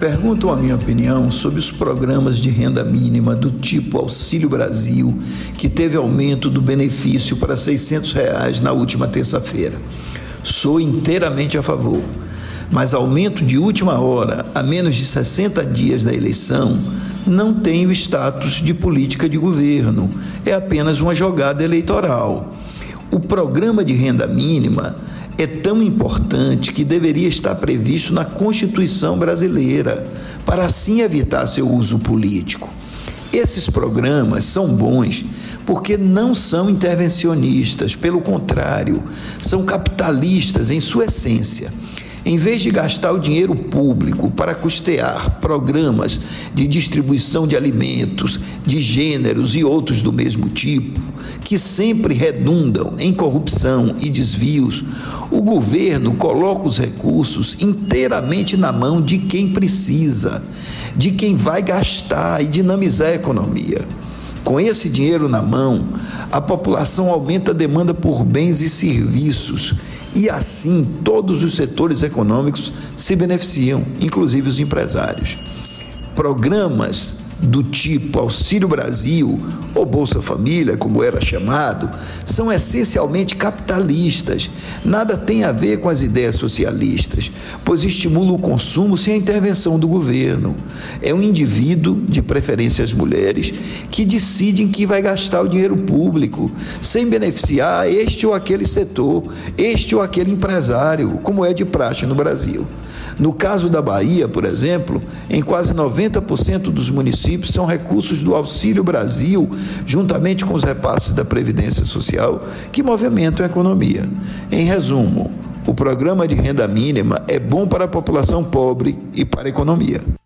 Perguntam a minha opinião sobre os programas de renda mínima do tipo Auxílio Brasil, que teve aumento do benefício para 600 reais na última terça-feira. Sou inteiramente a favor, mas aumento de última hora, a menos de 60 dias da eleição, não tem o status de política de governo, é apenas uma jogada eleitoral. O programa de renda mínima é tão importante que deveria estar previsto na Constituição brasileira, para assim evitar seu uso político. Esses programas são bons porque não são intervencionistas, pelo contrário, são capitalistas em sua essência. Em vez de gastar o dinheiro público para custear programas de distribuição de alimentos, de gêneros e outros do mesmo tipo, que sempre redundam em corrupção e desvios, o governo coloca os recursos inteiramente na mão de quem precisa, de quem vai gastar e dinamizar a economia. Com esse dinheiro na mão, a população aumenta a demanda por bens e serviços e assim todos os setores econômicos se beneficiam, inclusive os empresários. Programas do tipo Auxílio Brasil ou Bolsa Família, como era chamado, são essencialmente capitalistas. Nada tem a ver com as ideias socialistas, pois estimulam o consumo sem a intervenção do governo. É um indivíduo, de preferência as mulheres, que decide em que vai gastar o dinheiro público, sem beneficiar este ou aquele setor, este ou aquele empresário, como é de praxe no Brasil. No caso da Bahia, por exemplo, em quase 90% dos municípios são recursos do Auxílio Brasil, juntamente com os repasses da Previdência Social, que movimentam a economia. Em resumo, o programa de renda mínima é bom para a população pobre e para a economia.